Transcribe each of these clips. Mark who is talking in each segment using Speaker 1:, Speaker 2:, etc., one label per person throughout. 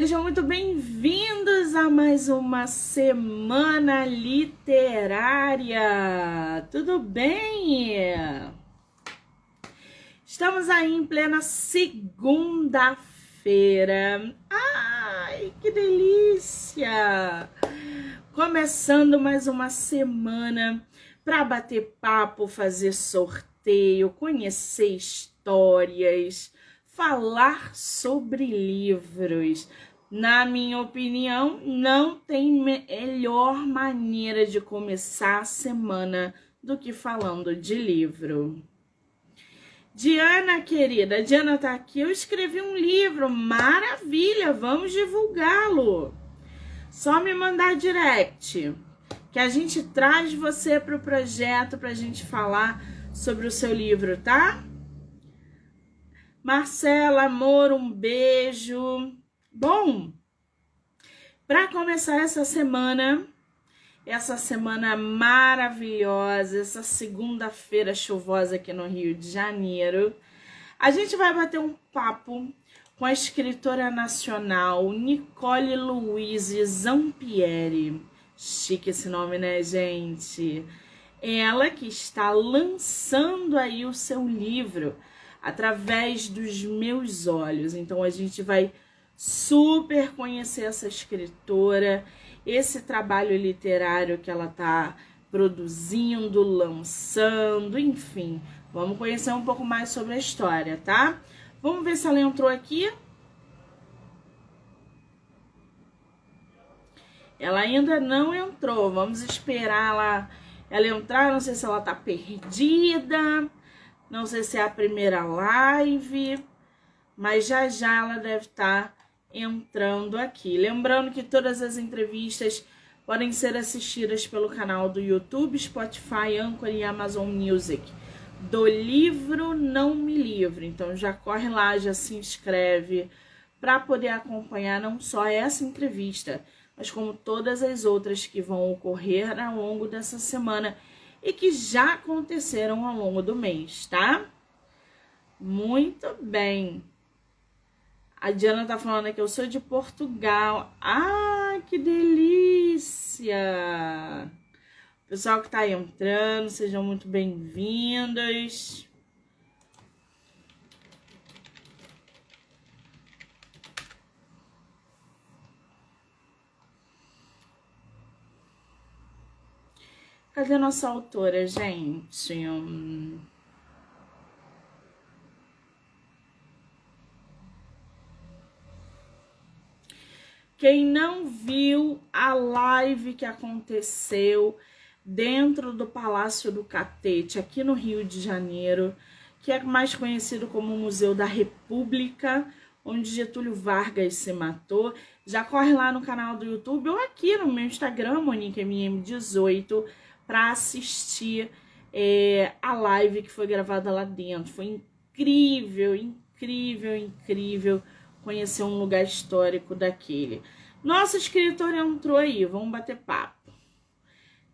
Speaker 1: Sejam muito bem-vindos a mais uma semana literária. Tudo bem? Estamos aí em plena segunda-feira. Ai, que delícia! Começando mais uma semana para bater papo, fazer sorteio, conhecer histórias, falar sobre livros. Na minha opinião, não tem melhor maneira de começar a semana do que falando de livro. Diana, querida, Diana tá aqui. Eu escrevi um livro, maravilha, vamos divulgá-lo. Só me mandar direct, que a gente traz você para o projeto para a gente falar sobre o seu livro, tá? Marcela, amor, um beijo. Bom, para começar essa semana, essa semana maravilhosa, essa segunda-feira chuvosa aqui no Rio de Janeiro, a gente vai bater um papo com a escritora nacional Nicole Louise Zampieri. Chique esse nome, né, gente? Ela que está lançando aí o seu livro através dos meus olhos. Então a gente vai super conhecer essa escritora, esse trabalho literário que ela está produzindo, lançando, enfim. Vamos conhecer um pouco mais sobre a história, tá? Vamos ver se ela entrou aqui. Ela ainda não entrou. Vamos esperar ela, ela entrar. Não sei se ela tá perdida. Não sei se é a primeira live. Mas já já ela deve estar tá entrando aqui. Lembrando que todas as entrevistas podem ser assistidas pelo canal do YouTube, Spotify, Anchor e Amazon Music. Do livro Não Me Livre. Então já corre lá, já se inscreve para poder acompanhar não só essa entrevista, mas como todas as outras que vão ocorrer ao longo dessa semana e que já aconteceram ao longo do mês, tá? Muito bem. A Diana tá falando que eu sou de Portugal. Ah, que delícia! Pessoal que tá entrando, sejam muito bem-vindos. Cadê nossa autora, gente? Hum... Quem não viu a live que aconteceu dentro do Palácio do Catete, aqui no Rio de Janeiro, que é mais conhecido como Museu da República, onde Getúlio Vargas se matou, já corre lá no canal do YouTube ou aqui no meu Instagram, MoniqueMM18, para assistir é, a live que foi gravada lá dentro. Foi incrível, incrível, incrível conhecer um lugar histórico daquele. Nossa escritora entrou aí, vamos bater papo.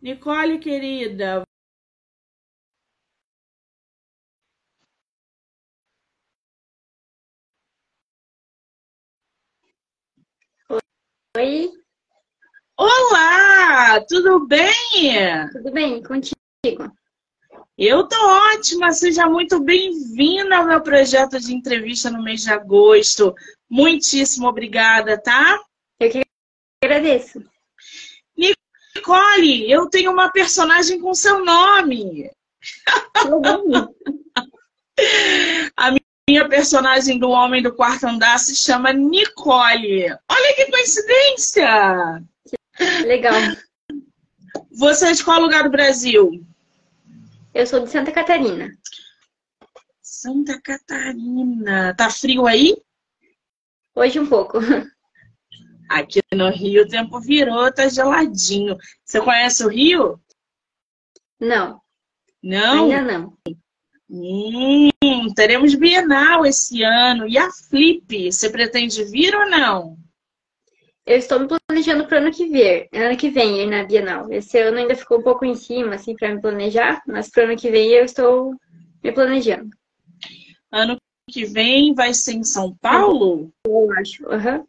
Speaker 1: Nicole, querida.
Speaker 2: Oi.
Speaker 1: Olá, tudo bem?
Speaker 2: Tudo bem, contigo?
Speaker 1: Eu tô ótima, seja muito bem-vinda ao meu projeto de entrevista no mês de agosto. Muitíssimo obrigada, tá?
Speaker 2: Eu que agradeço.
Speaker 1: Nicole, eu tenho uma personagem com seu nome. A minha personagem do Homem do Quarto Andar se chama Nicole. Olha que coincidência!
Speaker 2: Legal.
Speaker 1: Você é de qual lugar do Brasil?
Speaker 2: Eu sou de Santa Catarina.
Speaker 1: Santa Catarina. Tá frio aí?
Speaker 2: Hoje um pouco.
Speaker 1: Aqui no Rio o tempo virou, tá geladinho. Você conhece o Rio?
Speaker 2: Não.
Speaker 1: Não?
Speaker 2: Ainda não.
Speaker 1: Hum, teremos Bienal esse ano. E a Flip, você pretende vir ou não?
Speaker 2: Eu estou me planejando para ano que vem, ano que vem ir na Bienal. Esse ano ainda ficou um pouco em cima, assim, para me planejar, mas para ano que vem eu estou me planejando.
Speaker 1: Ano que vem vai ser em São Paulo?
Speaker 2: Eu acho. Uhum.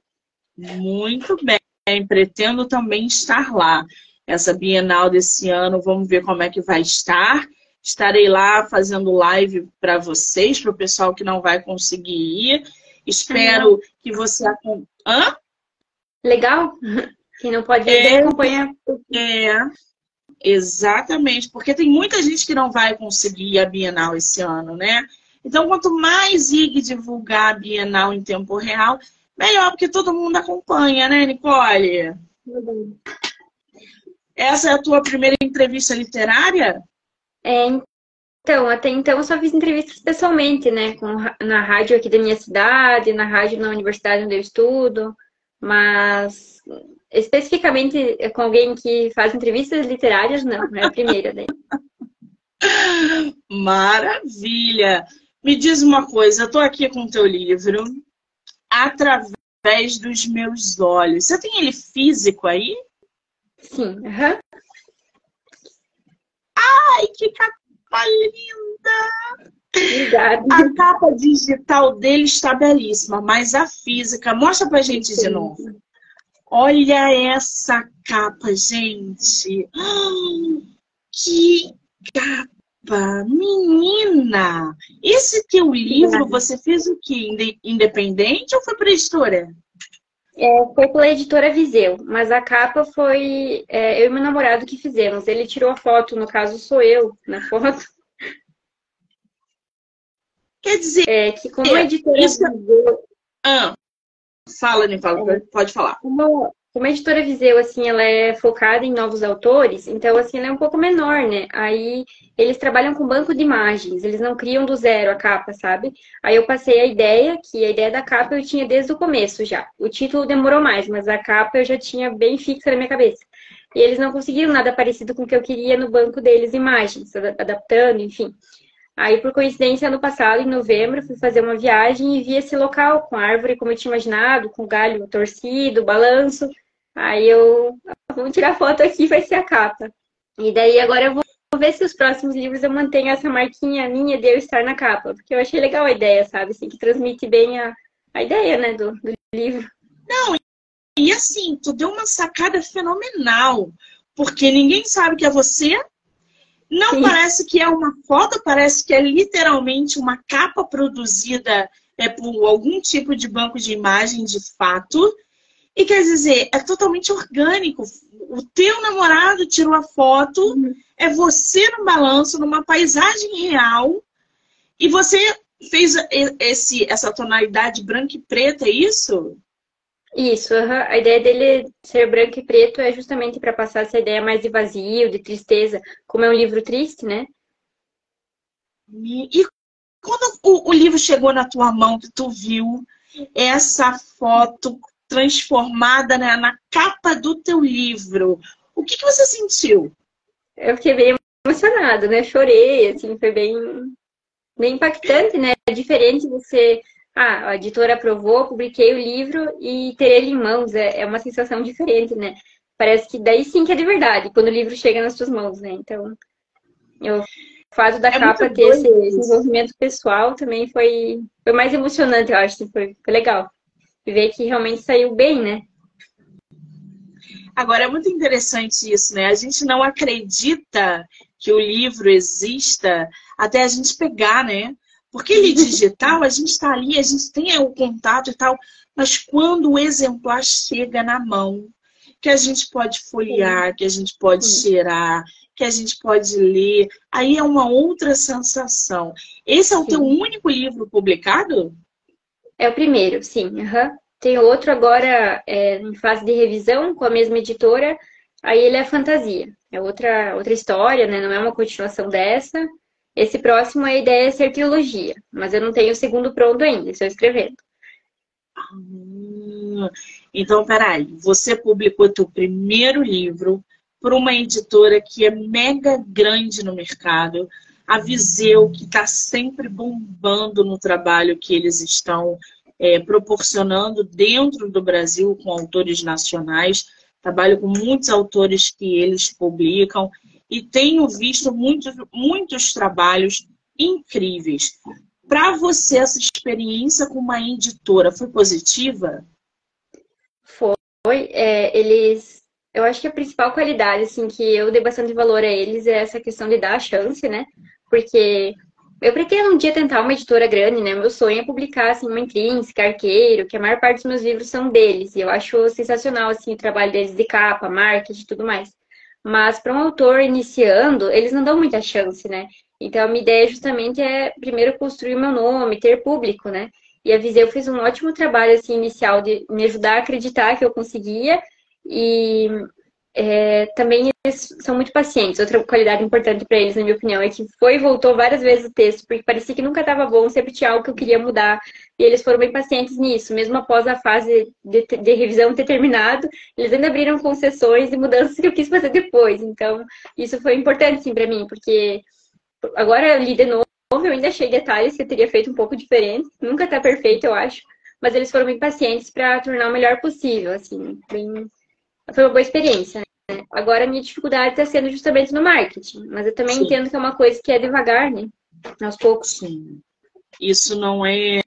Speaker 1: Muito bem, pretendo também estar lá. Essa Bienal desse ano, vamos ver como é que vai estar. Estarei lá fazendo live para vocês, para o pessoal que não vai conseguir ir. Espero uhum. que você. Hã?
Speaker 2: Legal. Quem não pode é, acompanha.
Speaker 1: É, exatamente, porque tem muita gente que não vai conseguir a Bienal esse ano, né? Então, quanto mais IG divulgar a Bienal em tempo real, melhor, porque todo mundo acompanha, né, Nicole? Uhum. Essa é a tua primeira entrevista literária?
Speaker 2: É, então, até então eu só fiz entrevistas pessoalmente, né? Com, na rádio aqui da minha cidade, na rádio na universidade onde eu estudo, mas especificamente com alguém que faz entrevistas literárias, não, é a primeira daí.
Speaker 1: Maravilha! Me diz uma coisa, eu tô aqui com o teu livro, Através dos Meus Olhos. Você tem ele físico aí?
Speaker 2: Sim, aham. Uhum.
Speaker 1: Ai, que capa linda! Obrigada. A capa digital dele está belíssima, mas a física, mostra pra gente de novo. Olha essa capa, gente. Que capa! Menina! Esse teu livro, você fez o quê? Independente ou foi para editora?
Speaker 2: É, foi pela editora Viseu, mas a capa foi é, eu e meu namorado que fizemos. Ele tirou a foto, no caso sou eu na foto.
Speaker 1: Quer dizer,
Speaker 2: é, que como a editora isso... Viseu.
Speaker 1: Ah, fala, Nicola, é, pode falar.
Speaker 2: Como, como a editora Viseu, assim, ela é focada em novos autores, então, assim, ela é um pouco menor, né? Aí eles trabalham com banco de imagens, eles não criam do zero a capa, sabe? Aí eu passei a ideia, que a ideia da capa eu tinha desde o começo já. O título demorou mais, mas a capa eu já tinha bem fixa na minha cabeça. E eles não conseguiram nada parecido com o que eu queria no banco deles, imagens, adaptando, enfim. Aí, por coincidência, ano passado, em novembro, fui fazer uma viagem e vi esse local com árvore como eu tinha imaginado, com galho torcido, balanço. Aí eu, vamos tirar foto aqui, vai ser a capa. E daí agora eu vou ver se os próximos livros eu mantenho essa marquinha minha de eu estar na capa, porque eu achei legal a ideia, sabe? Assim, que transmite bem a, a ideia, né, do, do livro.
Speaker 1: Não, e assim, tu deu uma sacada fenomenal, porque ninguém sabe que é você, não Sim. parece que é uma foto, parece que é literalmente uma capa produzida é, por algum tipo de banco de imagem de fato. E quer dizer, é totalmente orgânico. O teu namorado tirou a foto, uhum. é você no balanço, numa paisagem real, e você fez esse, essa tonalidade branca e preta, é isso?
Speaker 2: Isso, uhum. a ideia dele ser branco e preto é justamente para passar essa ideia mais de vazio, de tristeza, como é um livro triste, né?
Speaker 1: E quando o, o livro chegou na tua mão, que tu viu essa foto transformada né, na capa do teu livro. O que, que você sentiu?
Speaker 2: Eu fiquei bem emocionada, né? Chorei, assim, foi bem, bem impactante, né? É diferente você. Ah, a editora aprovou, publiquei o livro e ter ele em mãos é, é uma sensação diferente, né? Parece que daí sim que é de verdade, quando o livro chega nas suas mãos, né? Então, eu, o fato da é capa ter esse desenvolvimento pessoal também foi, foi mais emocionante, eu acho, foi, foi legal e ver que realmente saiu bem, né?
Speaker 1: Agora é muito interessante isso, né? A gente não acredita que o livro exista até a gente pegar, né? Porque ele digital, a gente está ali, a gente tem o contato e tal, mas quando o exemplar chega na mão, que a gente pode folhear, que a gente pode cheirar, que a gente pode ler, aí é uma outra sensação. Esse é o sim. teu único livro publicado?
Speaker 2: É o primeiro, sim. Uhum. Tem outro agora é, em fase de revisão com a mesma editora. Aí ele é fantasia. É outra, outra história, né? Não é uma continuação dessa. Esse próximo, a ideia é ser trilogia. Mas eu não tenho o segundo pronto ainda, estou escrevendo.
Speaker 1: Ah, então, peraí. Você publicou teu primeiro livro por uma editora que é mega grande no mercado a Viseu, que está sempre bombando no trabalho que eles estão é, proporcionando dentro do Brasil com autores nacionais. Trabalho com muitos autores que eles publicam e tenho visto muitos, muitos trabalhos incríveis. Para você, essa experiência com uma editora foi positiva?
Speaker 2: é, eles, eu acho que a principal qualidade, assim, que eu dei bastante valor a eles é essa questão de dar a chance, né? Porque eu pretendo um dia tentar uma editora grande, né? Meu sonho é publicar, assim, uma intrínseca, arqueiro, que a maior parte dos meus livros são deles. E eu acho sensacional, assim, o trabalho deles de capa, marketing e tudo mais. Mas para um autor iniciando, eles não dão muita chance, né? Então, a minha ideia justamente é, primeiro, construir meu nome, ter público, né? E a Viseu fez um ótimo trabalho, assim, inicial de me ajudar a acreditar que eu conseguia. E é, também eles são muito pacientes. Outra qualidade importante para eles, na minha opinião, é que foi e voltou várias vezes o texto, porque parecia que nunca estava bom, sempre tinha algo que eu queria mudar. E eles foram bem pacientes nisso. Mesmo após a fase de, de revisão ter terminado, eles ainda abriram concessões e mudanças que eu quis fazer depois. Então, isso foi importante, sim, para mim, porque agora eu li de novo, eu ainda achei detalhes que eu teria feito um pouco diferente. Nunca está perfeito, eu acho. Mas eles foram bem pacientes para tornar o melhor possível, assim, bem... Foi uma boa experiência, né? Agora a minha dificuldade está sendo justamente no marketing, mas eu também Sim. entendo que é uma coisa que é devagar, né? Aos poucos.
Speaker 1: Sim. Isso não é,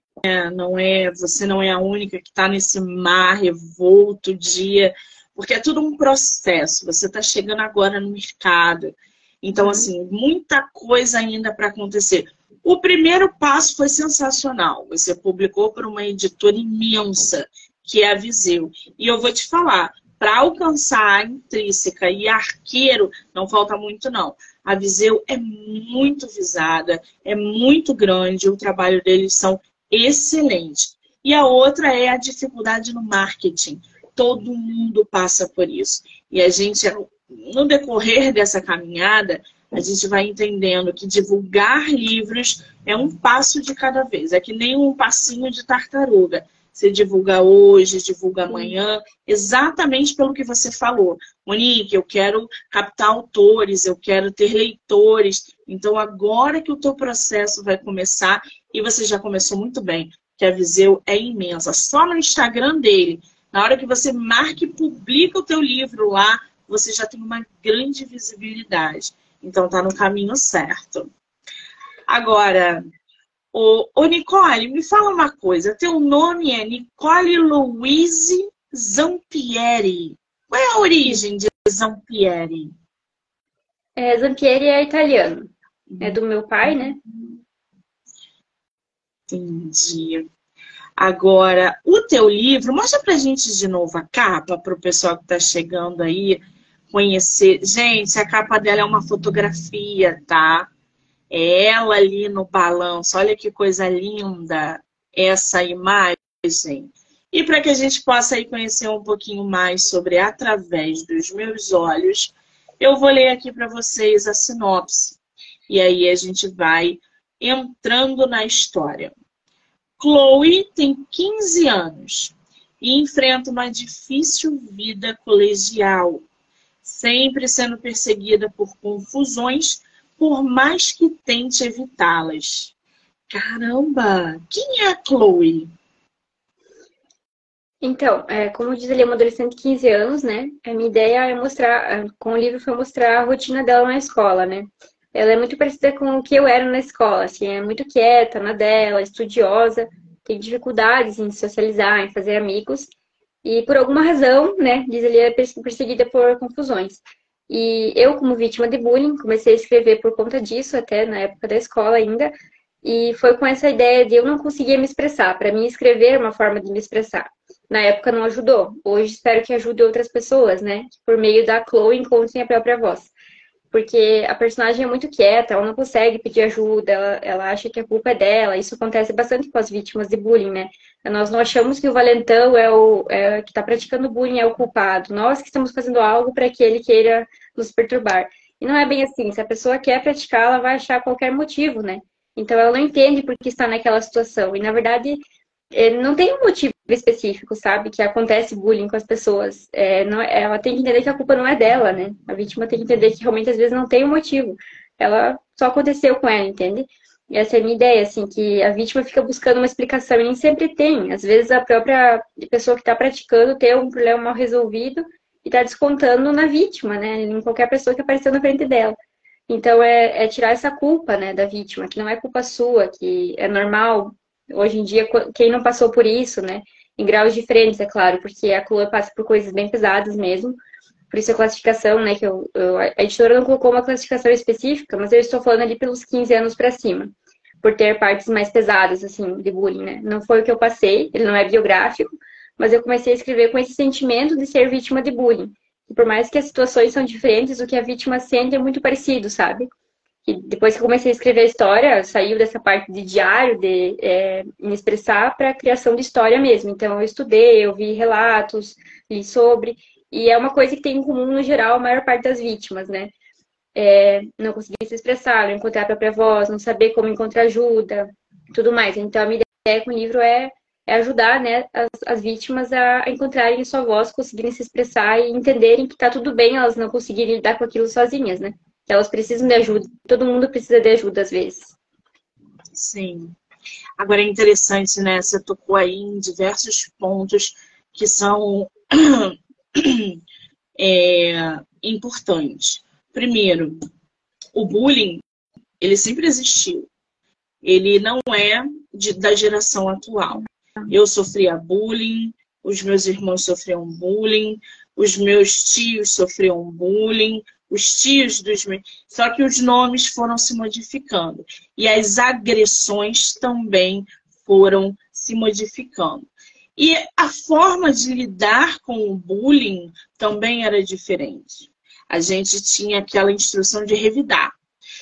Speaker 1: não é, você não é a única que está nesse mar revolto dia, porque é tudo um processo. Você está chegando agora no mercado, então uhum. assim muita coisa ainda para acontecer. O primeiro passo foi sensacional. Você publicou para uma editora imensa, que é a Viseu. E eu vou te falar, para alcançar a intrínseca e arqueiro, não falta muito, não. A Viseu é muito visada, é muito grande, o trabalho deles são excelentes. E a outra é a dificuldade no marketing. Todo mundo passa por isso. E a gente, no decorrer dessa caminhada, a gente vai entendendo que divulgar livros é um passo de cada vez. É que nem um passinho de tartaruga. Você divulga hoje, divulga amanhã, exatamente pelo que você falou. Monique, eu quero captar autores, eu quero ter leitores. Então, agora que o teu processo vai começar, e você já começou muito bem, que a Viseu é imensa. Só no Instagram dele, na hora que você marca e publica o teu livro lá, você já tem uma grande visibilidade. Então, tá no caminho certo. Agora, Ô, ô, Nicole, me fala uma coisa. Teu nome é Nicole Louise Zampieri. Qual é a origem de Zampieri?
Speaker 2: É, Zampieri é italiano. É do meu pai, né?
Speaker 1: Entendi. Agora, o teu livro, mostra pra gente de novo a capa, para o pessoal que está chegando aí conhecer. Gente, a capa dela é uma fotografia, tá? É ela ali no balanço. Olha que coisa linda essa imagem. E para que a gente possa aí conhecer um pouquinho mais sobre Através dos Meus Olhos, eu vou ler aqui para vocês a sinopse. E aí a gente vai entrando na história. Chloe tem 15 anos e enfrenta uma difícil vida colegial, sempre sendo perseguida por confusões por mais que tente evitá-las. Caramba! Quem é a Chloe?
Speaker 2: Então, é, como diz ali, é uma adolescente de 15 anos, né? A minha ideia é mostrar, com o livro foi mostrar a rotina dela na escola, né? Ela é muito parecida com o que eu era na escola, assim, é muito quieta na dela, estudiosa, tem dificuldades em socializar, em fazer amigos, e por alguma razão, né, diz ali, é perseguida por confusões. E eu, como vítima de bullying, comecei a escrever por conta disso, até na época da escola ainda. E foi com essa ideia de eu não conseguia me expressar. Para mim, escrever é uma forma de me expressar. Na época não ajudou. Hoje espero que ajude outras pessoas, né? Que por meio da Chloe encontrem a própria voz. Porque a personagem é muito quieta, ela não consegue pedir ajuda, ela, ela acha que a culpa é dela. Isso acontece bastante com as vítimas de bullying, né? Nós não achamos que o valentão é o é, que está praticando bullying é o culpado. Nós que estamos fazendo algo para que ele queira nos perturbar. E não é bem assim. Se a pessoa quer praticar, ela vai achar qualquer motivo, né? Então ela não entende por que está naquela situação. E na verdade, é, não tem um motivo específico, sabe? Que acontece bullying com as pessoas. É, não, ela tem que entender que a culpa não é dela, né? A vítima tem que entender que realmente às vezes não tem um motivo. Ela só aconteceu com ela, entende? E essa é a minha ideia, assim, que a vítima fica buscando uma explicação e nem sempre tem. Às vezes a própria pessoa que está praticando tem um problema mal resolvido e está descontando na vítima, né? Em qualquer pessoa que apareceu na frente dela. Então é, é, tirar essa culpa, né, da vítima, que não é culpa sua, que é normal. Hoje em dia, quem não passou por isso, né? em graus diferentes, é claro, porque a Chloe passa por coisas bem pesadas mesmo. Por isso a classificação, né, que eu, eu, a editora não colocou uma classificação específica, mas eu estou falando ali pelos 15 anos para cima, por ter partes mais pesadas, assim, de bullying, né? Não foi o que eu passei, ele não é biográfico, mas eu comecei a escrever com esse sentimento de ser vítima de bullying. E por mais que as situações são diferentes, o que a vítima sente é muito parecido, sabe? E depois que eu comecei a escrever a história, saiu dessa parte de diário, de é, me expressar para a criação de história mesmo. Então eu estudei, eu vi relatos, li sobre, e é uma coisa que tem em comum, no geral, a maior parte das vítimas, né? É, não conseguir se expressar, não encontrar a própria voz, não saber como encontrar ajuda, tudo mais. Então, a minha ideia com o livro é, é ajudar né, as, as, vítimas a encontrarem a sua voz, conseguirem se expressar e entenderem que tá tudo bem elas não conseguirem lidar com aquilo sozinhas, né? Que elas precisam de ajuda. Todo mundo precisa de ajuda, às vezes.
Speaker 1: Sim. Agora é interessante, né? Você tocou aí em diversos pontos que são é, importantes. Primeiro, o bullying, ele sempre existiu. Ele não é de, da geração atual. Eu sofria bullying, os meus irmãos sofriam bullying, os meus tios sofriam bullying, os tios dos meus. Só que os nomes foram se modificando. E as agressões também foram se modificando. E a forma de lidar com o bullying também era diferente. A gente tinha aquela instrução de revidar.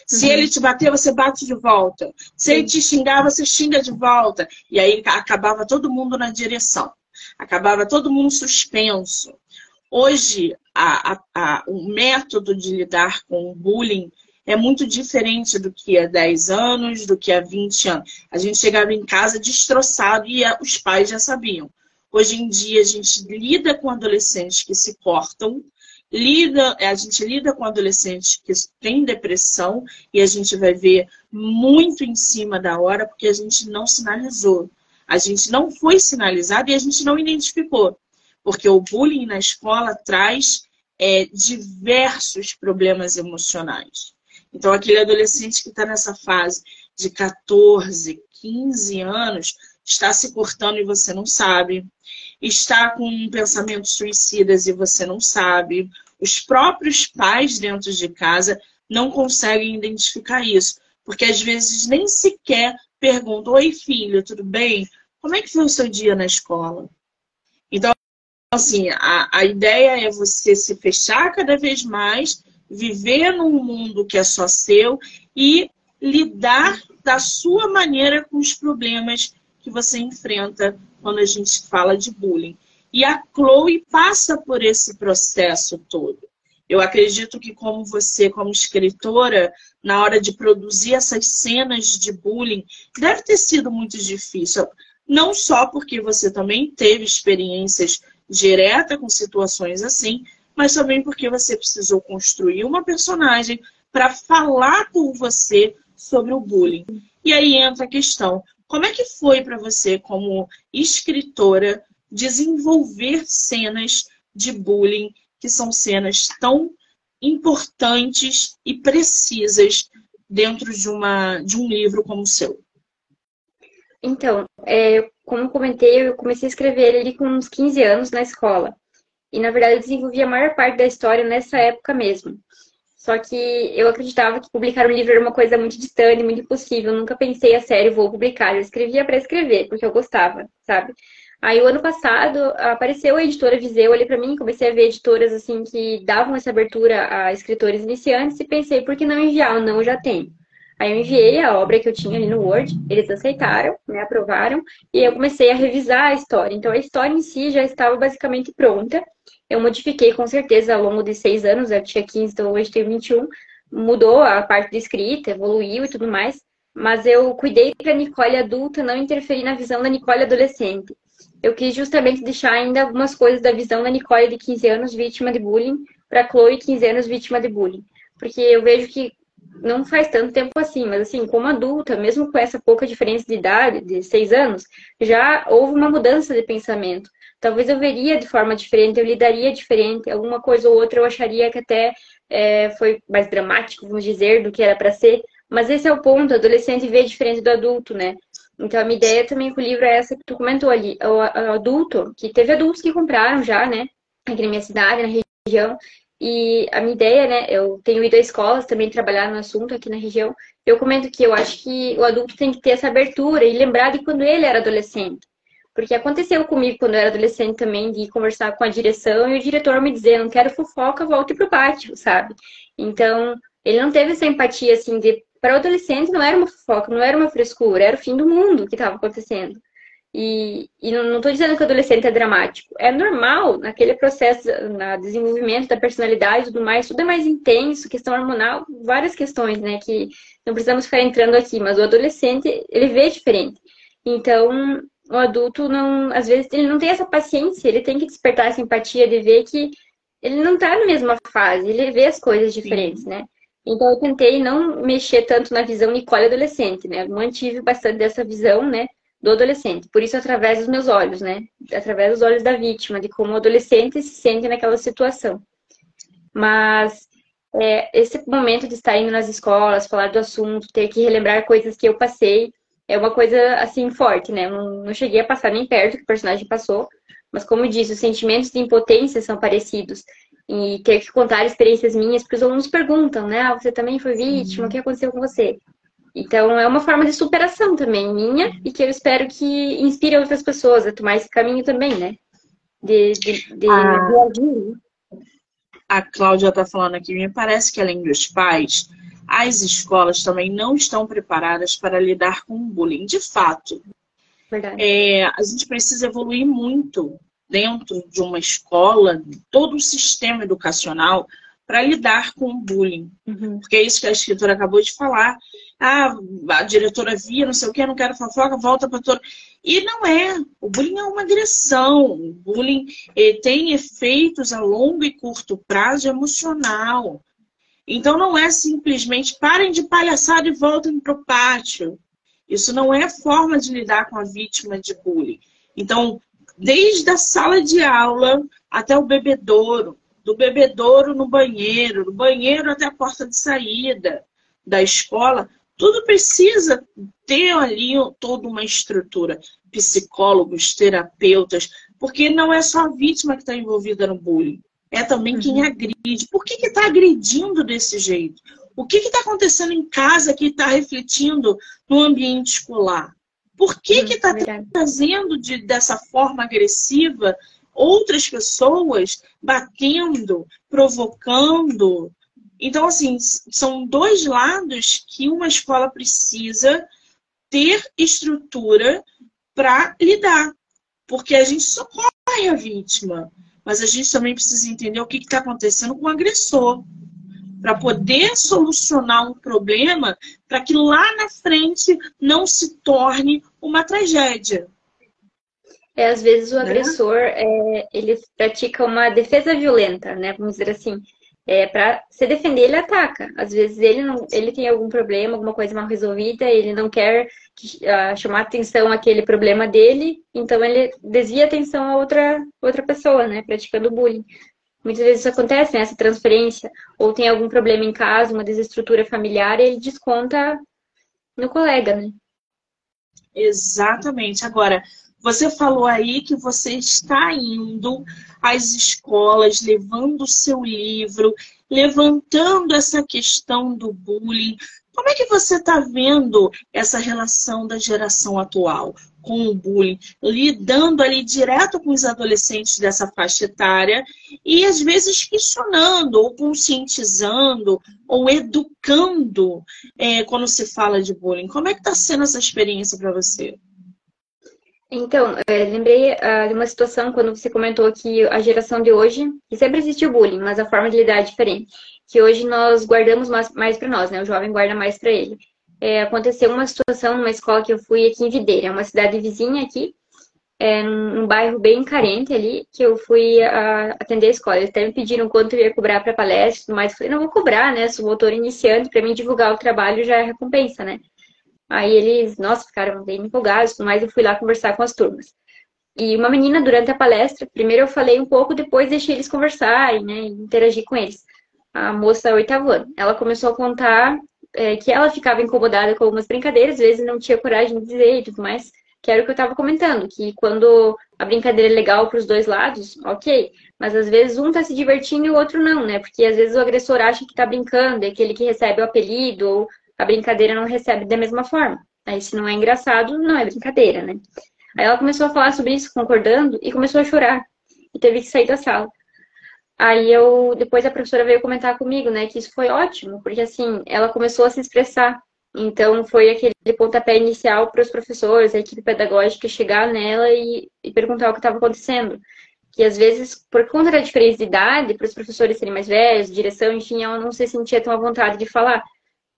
Speaker 1: Se uhum. ele te bater, você bate de volta. Se ele te xingar, você xinga de volta. E aí acabava todo mundo na direção. Acabava todo mundo suspenso. Hoje, a, a, a, o método de lidar com o bullying é muito diferente do que há 10 anos, do que há 20 anos. A gente chegava em casa destroçado e os pais já sabiam. Hoje em dia a gente lida com adolescentes que se cortam, lida, a gente lida com adolescentes que têm depressão e a gente vai ver muito em cima da hora porque a gente não sinalizou. A gente não foi sinalizado e a gente não identificou. Porque o bullying na escola traz é, diversos problemas emocionais. Então, aquele adolescente que está nessa fase de 14, 15 anos, está se cortando e você não sabe, está com pensamentos suicidas e você não sabe, os próprios pais dentro de casa não conseguem identificar isso, porque às vezes nem sequer perguntam: Oi, filho, tudo bem? Como é que foi o seu dia na escola? Então, assim, a, a ideia é você se fechar cada vez mais viver num mundo que é só seu e lidar da sua maneira com os problemas que você enfrenta quando a gente fala de bullying. E a Chloe passa por esse processo todo. Eu acredito que, como você, como escritora, na hora de produzir essas cenas de bullying, deve ter sido muito difícil. Não só porque você também teve experiências diretas com situações assim, mas também porque você precisou construir uma personagem para falar com você sobre o bullying. E aí entra a questão: como é que foi para você, como escritora, desenvolver cenas de bullying que são cenas tão importantes e precisas dentro de, uma, de um livro como o seu?
Speaker 2: Então, é, como eu comentei, eu comecei a escrever ele com uns 15 anos na escola. E, na verdade, eu desenvolvi a maior parte da história nessa época mesmo. Só que eu acreditava que publicar um livro era uma coisa muito distante, muito impossível. Eu nunca pensei a sério, vou publicar. Eu escrevia para escrever, porque eu gostava, sabe? Aí, o ano passado, apareceu a editora Viseu ali para mim. Comecei a ver editoras, assim, que davam essa abertura a escritores iniciantes. E pensei, por que não enviar? Não, já tem. Aí eu enviei a obra que eu tinha ali no Word, eles aceitaram, né, aprovaram, e eu comecei a revisar a história. Então a história em si já estava basicamente pronta. Eu modifiquei com certeza ao longo de seis anos, eu tinha 15, então hoje tenho 21. Mudou a parte de escrita, evoluiu e tudo mais, mas eu cuidei para a Nicole adulta não interferir na visão da Nicole adolescente. Eu quis justamente deixar ainda algumas coisas da visão da Nicole de 15 anos vítima de bullying para Chloe 15 anos vítima de bullying. Porque eu vejo que não faz tanto tempo assim, mas assim, como adulta, mesmo com essa pouca diferença de idade, de seis anos, já houve uma mudança de pensamento. Talvez eu veria de forma diferente, eu lidaria diferente, alguma coisa ou outra eu acharia que até é, foi mais dramático, vamos dizer, do que era para ser. Mas esse é o ponto, o adolescente vê diferente do adulto, né? Então, a minha ideia também com o livro é essa que tu comentou ali. O, adulto, que teve adultos que compraram já, né? Aqui na minha cidade, na região. E a minha ideia, né? Eu tenho ido a escolas também trabalhar no assunto aqui na região. Eu comento que eu acho que o adulto tem que ter essa abertura e lembrar de quando ele era adolescente. Porque aconteceu comigo quando eu era adolescente também, de conversar com a direção e o diretor me dizer, não quero fofoca, volte pro pátio, sabe? Então, ele não teve essa empatia, assim, de... Para o adolescente não era uma fofoca, não era uma frescura, era o fim do mundo que estava acontecendo. E, e não estou dizendo que o adolescente é dramático. É normal, naquele processo, no desenvolvimento da personalidade e tudo mais, tudo é mais intenso, questão hormonal, várias questões, né? Que não precisamos ficar entrando aqui, mas o adolescente, ele vê diferente. Então, o adulto não, às vezes, ele não tem essa paciência, ele tem que despertar essa empatia de ver que ele não está na mesma fase, ele vê as coisas diferentes, Sim. né? Então eu tentei não mexer tanto na visão Nicole adolescente, né? Eu mantive bastante dessa visão, né, do adolescente. Por isso através dos meus olhos, né? Através dos olhos da vítima, de como o adolescente se sente naquela situação. Mas é, esse momento de estar indo nas escolas, falar do assunto, ter que relembrar coisas que eu passei, é uma coisa assim forte, né? Eu não, cheguei a passar nem perto que o personagem passou, mas como eu disse, os sentimentos de impotência são parecidos. E ter que contar experiências minhas, porque os alunos perguntam, né? Ah, você também foi vítima, o que aconteceu com você? Então, é uma forma de superação também minha e que eu espero que inspire outras pessoas a tomar esse caminho também, né? De, de, de,
Speaker 1: ah, agir. A Cláudia está falando aqui, me parece que além dos pais, as escolas também não estão preparadas para lidar com o bullying. De fato, é, a gente precisa evoluir muito dentro de uma escola, todo o sistema educacional, para lidar com o bullying. Uhum. Porque é isso que a escritora acabou de falar. Ah, a diretora via, não sei o que, não quero fofoca, volta para todo. E não é. O bullying é uma agressão. O bullying eh, tem efeitos a longo e curto prazo emocional. Então não é simplesmente parem de palhaçada e voltem para o pátio. Isso não é forma de lidar com a vítima de bullying. Então, desde a sala de aula até o bebedouro, do bebedouro no banheiro, do banheiro até a porta de saída da escola, tudo precisa ter ali toda uma estrutura. Psicólogos, terapeutas, porque não é só a vítima que está envolvida no bullying é também quem uhum. agride. Por que está agredindo desse jeito? O que está acontecendo em casa que está refletindo no ambiente escolar? Por que está hum, trazendo de, dessa forma agressiva outras pessoas batendo, provocando? Então, assim, são dois lados que uma escola precisa ter estrutura para lidar. Porque a gente socorre a vítima mas a gente também precisa entender o que está acontecendo com o agressor, para poder solucionar um problema, para que lá na frente não se torne uma tragédia.
Speaker 2: É, às vezes o né? agressor é, ele pratica uma defesa violenta, né? Vamos dizer assim. É, para se defender, ele ataca. Às vezes ele não, ele tem algum problema, alguma coisa mal resolvida, ele não quer uh, chamar atenção àquele problema dele, então ele desvia atenção a outra outra pessoa, né, praticando bullying. Muitas vezes isso acontece, né, essa transferência, ou tem algum problema em casa, uma desestrutura familiar, e ele desconta no colega, né?
Speaker 1: Exatamente. Agora, você falou aí que você está indo às escolas, levando o seu livro, levantando essa questão do bullying. Como é que você está vendo essa relação da geração atual com o bullying, lidando ali direto com os adolescentes dessa faixa etária e às vezes questionando, ou conscientizando, ou educando é, quando se fala de bullying? Como é que está sendo essa experiência para você?
Speaker 2: Então, é, lembrei uh, de uma situação quando você comentou que a geração de hoje, que sempre existiu bullying, mas a forma de lidar é diferente. Que hoje nós guardamos mais, mais para nós, né? O jovem guarda mais para ele. É, aconteceu uma situação numa escola que eu fui aqui em Videira, uma cidade vizinha aqui, é, num bairro bem carente ali, que eu fui uh, atender a escola. Eles até me pediram quanto eu ia cobrar para palestra, mas eu falei, não vou cobrar, né? Sou motor iniciante, para mim divulgar o trabalho já é recompensa, né? Aí eles, nossa, ficaram bem empolgados, mas eu fui lá conversar com as turmas. E uma menina, durante a palestra, primeiro eu falei um pouco, depois deixei eles conversarem, né, interagir com eles. A moça, oitavo ano, ela começou a contar é, que ela ficava incomodada com algumas brincadeiras, às vezes não tinha coragem de dizer e tudo mais, que era o que eu estava comentando, que quando a brincadeira é legal para os dois lados, ok, mas às vezes um está se divertindo e o outro não, né? Porque às vezes o agressor acha que está brincando, é aquele que recebe o apelido, ou a brincadeira não recebe da mesma forma. Aí se não é engraçado, não é brincadeira, né? Aí ela começou a falar sobre isso, concordando, e começou a chorar. E teve que sair da sala. Aí eu, depois a professora veio comentar comigo, né, que isso foi ótimo, porque assim, ela começou a se expressar. Então foi aquele pontapé inicial para os professores, a equipe pedagógica chegar nela e, e perguntar o que estava acontecendo. Que às vezes, por conta da diferença de idade, para os professores serem mais velhos, direção, enfim, ela não se sentia tão à vontade de falar.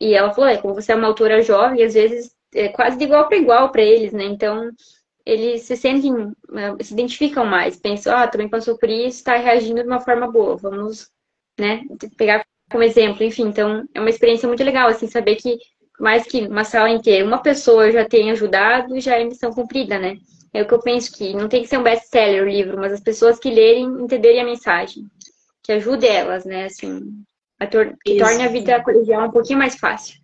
Speaker 2: E ela falou, é, como você é uma autora jovem, às vezes é quase de igual para igual para eles, né? Então, eles se sentem, eh, se identificam mais, pensam, ah, também passou por isso, está reagindo de uma forma boa, vamos, né, pegar como exemplo, enfim, então é uma experiência muito legal, assim, saber que mais que uma sala inteira, uma pessoa já tem ajudado, já é missão cumprida, né? É o que eu penso que não tem que ser um best-seller o livro, mas as pessoas que lerem entenderem a mensagem, que ajude elas, né, assim, a que torne a vida colegial um pouquinho mais fácil.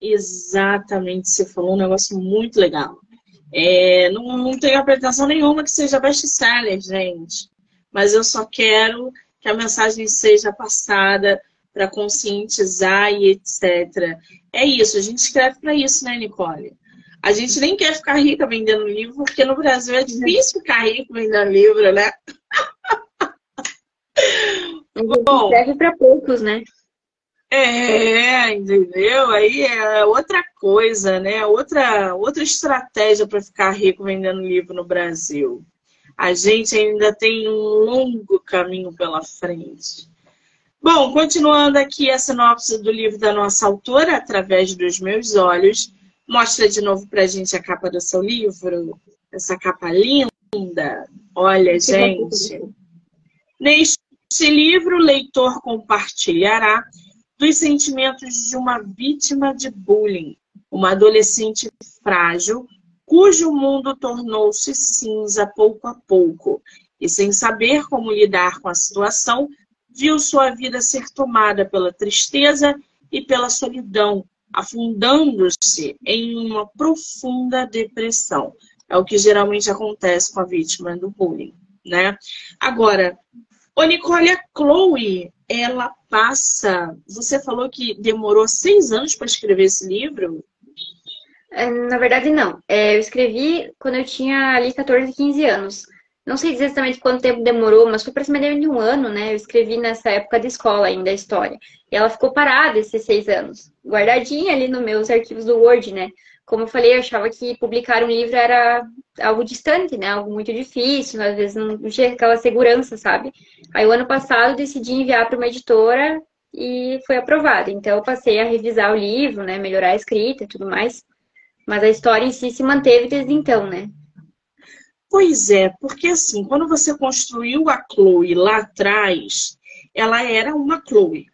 Speaker 1: Exatamente, você falou um negócio muito legal. É, não, não tenho pretensão nenhuma que seja best-seller, gente. Mas eu só quero que a mensagem seja passada para conscientizar e etc. É isso, a gente escreve para isso, né, Nicole? A gente nem quer ficar rica vendendo livro, porque no Brasil é difícil ficar rico vendendo livro, né?
Speaker 2: Bom, serve para poucos, né?
Speaker 1: É, entendeu? Aí é outra coisa, né? Outra, outra estratégia para ficar rico vendendo livro no Brasil. A gente ainda tem um longo caminho pela frente. Bom, continuando aqui a sinopse do livro da nossa autora, Através dos Meus Olhos. Mostra de novo para a gente a capa do seu livro. Essa capa linda. Olha, gente. Neste livro, o leitor compartilhará dos sentimentos de uma vítima de bullying, uma adolescente frágil, cujo mundo tornou-se cinza pouco a pouco, e sem saber como lidar com a situação, viu sua vida ser tomada pela tristeza e pela solidão, afundando-se em uma profunda depressão. É o que geralmente acontece com a vítima do bullying, né? Agora, Ô, Nicole, a Chloe, ela passa. Você falou que demorou seis anos para escrever esse livro?
Speaker 2: É, na verdade, não. É, eu escrevi quando eu tinha ali 14, 15 anos. Não sei dizer exatamente quanto tempo demorou, mas foi aproximadamente um ano, né? Eu escrevi nessa época de escola ainda a história. E ela ficou parada esses seis anos, guardadinha ali nos meus arquivos do Word, né? Como eu falei, eu achava que publicar um livro era algo distante, né? Algo muito difícil, às vezes não tinha aquela segurança, sabe? Aí, o ano passado, decidi enviar para uma editora e foi aprovado. Então, eu passei a revisar o livro, né? Melhorar a escrita e tudo mais. Mas a história em si se manteve desde então, né?
Speaker 1: Pois é, porque assim, quando você construiu a Chloe lá atrás, ela era uma Chloe.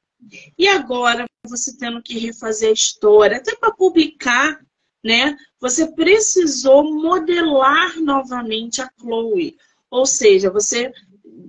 Speaker 1: E agora você tendo que refazer a história, até para publicar né? Você precisou modelar novamente a Chloe. Ou seja, você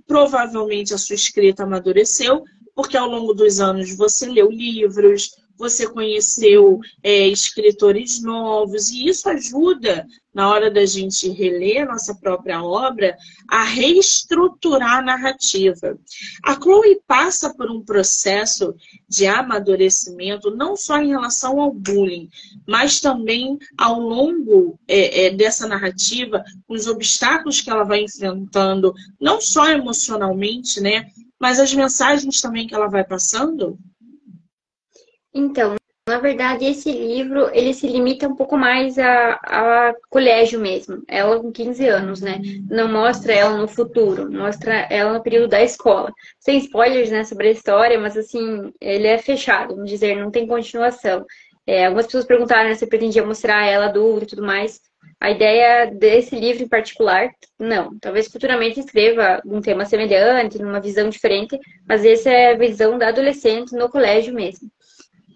Speaker 1: provavelmente a sua escrita amadureceu, porque ao longo dos anos você leu livros, você conheceu é, escritores novos, e isso ajuda, na hora da gente reler a nossa própria obra, a reestruturar a narrativa. A Chloe passa por um processo de amadurecimento, não só em relação ao bullying, mas também ao longo é, é, dessa narrativa, os obstáculos que ela vai enfrentando, não só emocionalmente, né? Mas as mensagens também que ela vai passando.
Speaker 2: Então, na verdade, esse livro, ele se limita um pouco mais a, a, colégio mesmo. Ela com 15 anos, né? Não mostra ela no futuro, mostra ela no período da escola. Sem spoilers, né, sobre a história, mas assim, ele é fechado, vamos dizer, não tem continuação. É, algumas pessoas perguntaram né, se pretendia mostrar ela adulta e tudo mais. A ideia desse livro em particular, não. Talvez futuramente escreva um tema semelhante, numa visão diferente, mas essa é a visão da adolescente no colégio mesmo.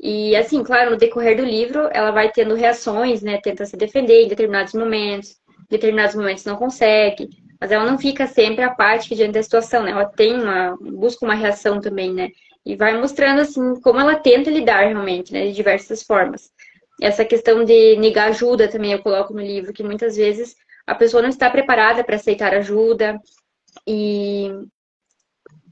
Speaker 2: E assim, claro, no decorrer do livro, ela vai tendo reações, né? Tenta se defender em determinados momentos, em determinados momentos não consegue. Mas ela não fica sempre apática diante da situação, né? Ela tem uma, busca uma reação também, né? E vai mostrando, assim, como ela tenta lidar realmente, né? De diversas formas. Essa questão de negar ajuda também eu coloco no livro, que muitas vezes a pessoa não está preparada para aceitar ajuda. E